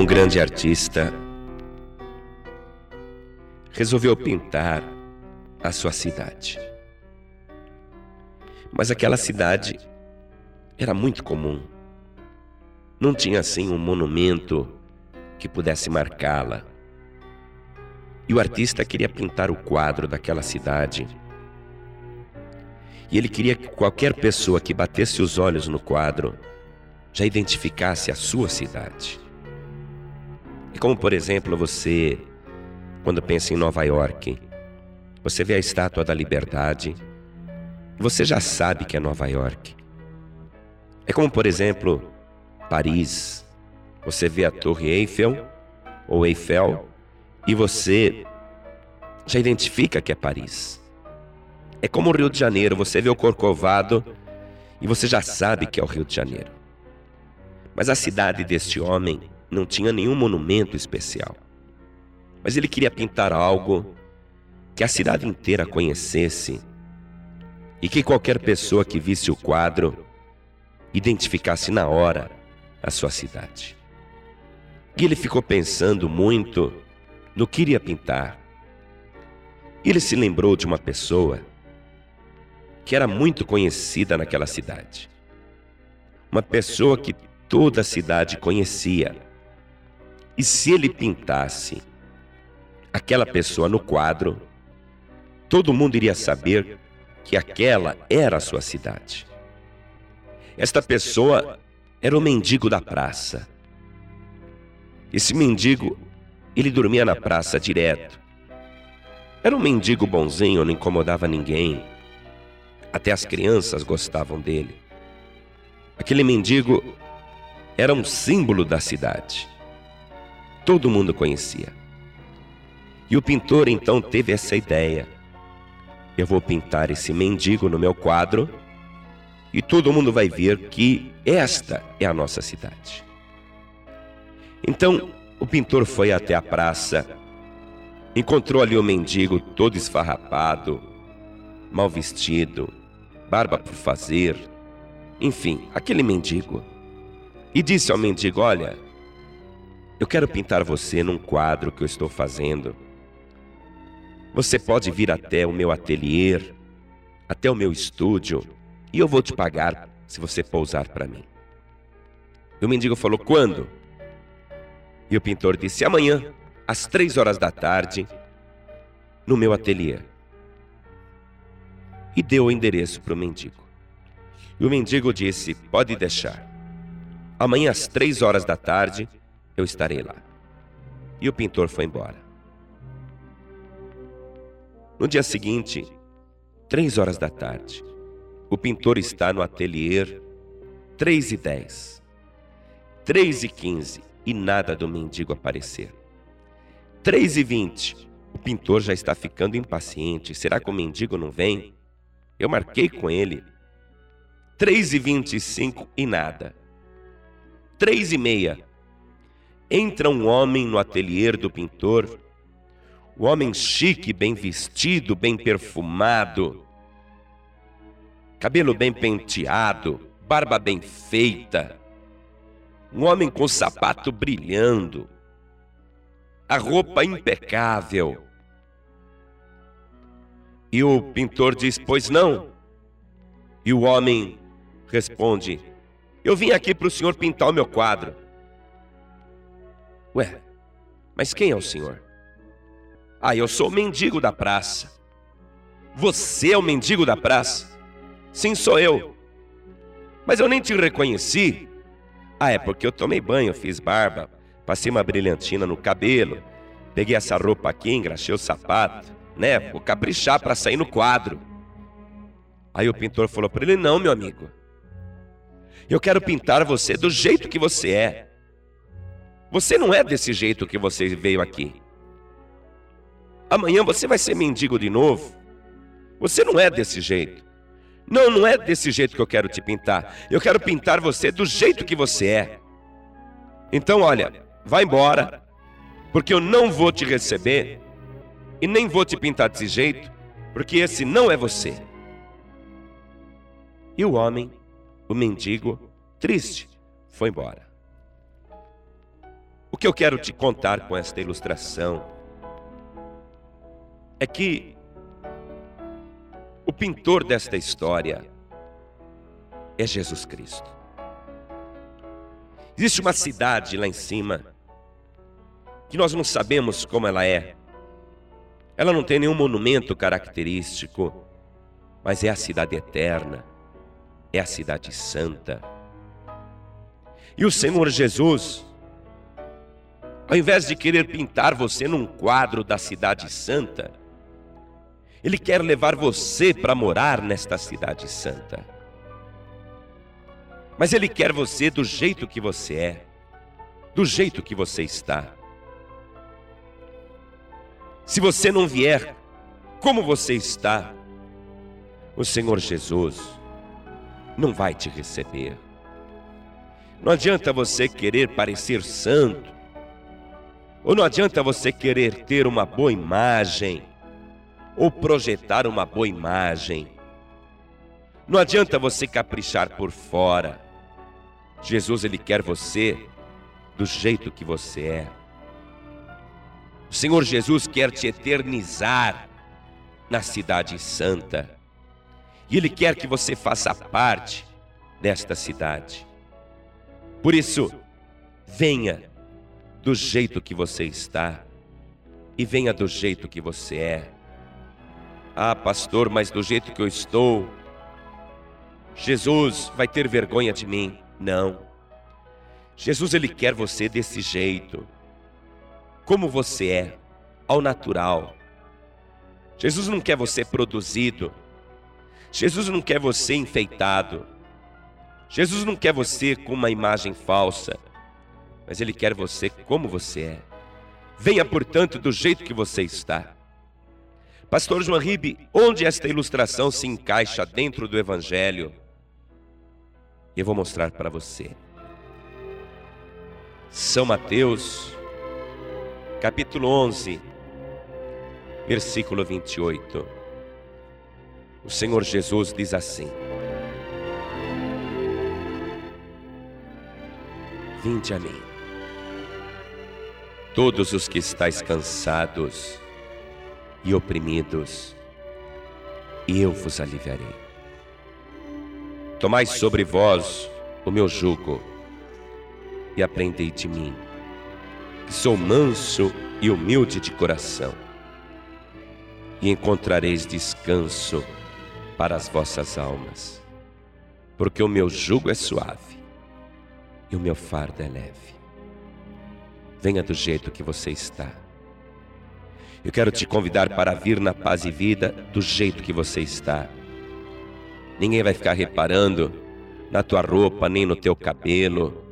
um grande artista resolveu pintar a sua cidade. Mas aquela cidade era muito comum. Não tinha assim um monumento que pudesse marcá-la. E o artista queria pintar o quadro daquela cidade. E ele queria que qualquer pessoa que batesse os olhos no quadro já identificasse a sua cidade. É como, por exemplo, você, quando pensa em Nova York, você vê a estátua da liberdade você já sabe que é Nova York. É como, por exemplo, Paris. Você vê a Torre Eiffel ou Eiffel e você já identifica que é Paris. É como o Rio de Janeiro, você vê o Corcovado e você já sabe que é o Rio de Janeiro. Mas a cidade deste homem não tinha nenhum monumento especial. Mas ele queria pintar algo que a cidade inteira conhecesse e que qualquer pessoa que visse o quadro identificasse na hora a sua cidade. E ele ficou pensando muito no que iria pintar. Ele se lembrou de uma pessoa que era muito conhecida naquela cidade. Uma pessoa que toda a cidade conhecia. E se ele pintasse aquela pessoa no quadro, todo mundo iria saber que aquela era a sua cidade. Esta pessoa era o mendigo da praça. Esse mendigo, ele dormia na praça direto. Era um mendigo bonzinho, não incomodava ninguém. Até as crianças gostavam dele. Aquele mendigo era um símbolo da cidade. Todo mundo conhecia. E o pintor então teve essa ideia. Eu vou pintar esse mendigo no meu quadro e todo mundo vai ver que esta é a nossa cidade. Então, o pintor foi até a praça, encontrou ali o mendigo todo esfarrapado, mal vestido, barba por fazer, enfim, aquele mendigo. E disse ao mendigo: Olha, eu quero pintar você num quadro que eu estou fazendo. Você pode vir até o meu ateliê, até o meu estúdio e eu vou te pagar se você pousar para mim. E o mendigo falou: Quando? E o pintor disse: Amanhã, às três horas da tarde, no meu ateliê. E deu o endereço para o mendigo. E o mendigo disse: Pode deixar. Amanhã, às três horas da tarde, eu estarei lá. E o pintor foi embora. No dia seguinte, três horas da tarde, o pintor está no ateliê 3 e 10, 3 e 15 e nada do mendigo aparecer. 3 e 20, o pintor já está ficando impaciente. Será que o mendigo não vem? Eu marquei com ele. 3 e 25 e nada. 3 e meia. Entra um homem no ateliê do pintor. O homem chique, bem vestido, bem perfumado cabelo bem penteado, barba bem feita, um homem com sapato brilhando, a roupa impecável. E o pintor diz: Pois não. E o homem responde: Eu vim aqui para o senhor pintar o meu quadro. Ué, mas quem é o senhor? Ah, eu sou o mendigo da praça. Você é o mendigo da praça? Sim, sou eu. Mas eu nem te reconheci. Ah, é porque eu tomei banho, fiz barba, passei uma brilhantina no cabelo, peguei essa roupa aqui, engraxei o sapato, né? Vou caprichar para sair no quadro. Aí o pintor falou para ele: Não, meu amigo. Eu quero pintar você do jeito que você é. Você não é desse jeito que você veio aqui. Amanhã você vai ser mendigo de novo. Você não é desse jeito. Não, não é desse jeito que eu quero te pintar. Eu quero pintar você do jeito que você é. Então, olha, vai embora, porque eu não vou te receber e nem vou te pintar desse jeito, porque esse não é você. E o homem, o mendigo, triste, foi embora. Que eu quero te contar com esta ilustração é que o pintor desta história é Jesus Cristo. Existe uma cidade lá em cima que nós não sabemos como ela é. Ela não tem nenhum monumento característico, mas é a cidade eterna, é a cidade santa. E o Senhor Jesus, ao invés de querer pintar você num quadro da cidade santa, Ele quer levar você para morar nesta cidade santa. Mas Ele quer você do jeito que você é, do jeito que você está. Se você não vier como você está, o Senhor Jesus não vai te receber. Não adianta você querer parecer santo, ou não adianta você querer ter uma boa imagem, ou projetar uma boa imagem. Não adianta você caprichar por fora. Jesus, Ele quer você do jeito que você é. O Senhor Jesus quer te eternizar na cidade santa. E Ele quer que você faça parte desta cidade. Por isso, venha do jeito que você está e venha do jeito que você é. Ah, pastor, mas do jeito que eu estou, Jesus vai ter vergonha de mim. Não. Jesus, Ele quer você desse jeito como você é, ao natural. Jesus não quer você produzido. Jesus não quer você enfeitado. Jesus não quer você com uma imagem falsa, mas Ele quer você como você é. Venha, portanto, do jeito que você está. Pastor João Ribe, onde esta ilustração se encaixa dentro do Evangelho? Eu vou mostrar para você. São Mateus, capítulo 11, versículo 28. O Senhor Jesus diz assim: Vinde a mim, todos os que estáis cansados e oprimidos, eu vos aliviarei. Tomai sobre vós o meu jugo e aprendei de mim sou manso e humilde de coração, e encontrareis descanso para as vossas almas, porque o meu jugo é suave e o meu fardo é leve. Venha do jeito que você está. Eu quero te convidar para vir na paz e vida do jeito que você está. Ninguém vai ficar reparando na tua roupa, nem no teu cabelo,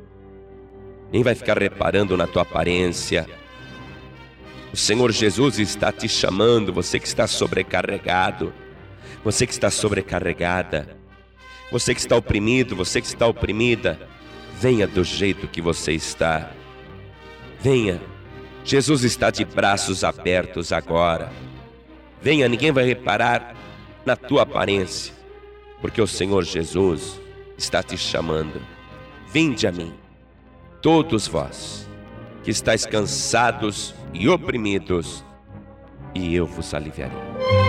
nem vai ficar reparando na tua aparência. O Senhor Jesus está te chamando, você que está sobrecarregado, você que está sobrecarregada, você que está oprimido, você que está oprimida, venha do jeito que você está. Venha. Jesus está de braços abertos agora. Venha, ninguém vai reparar na tua aparência, porque o Senhor Jesus está te chamando. Vinde a mim todos vós que estáis cansados e oprimidos, e eu vos aliviarei.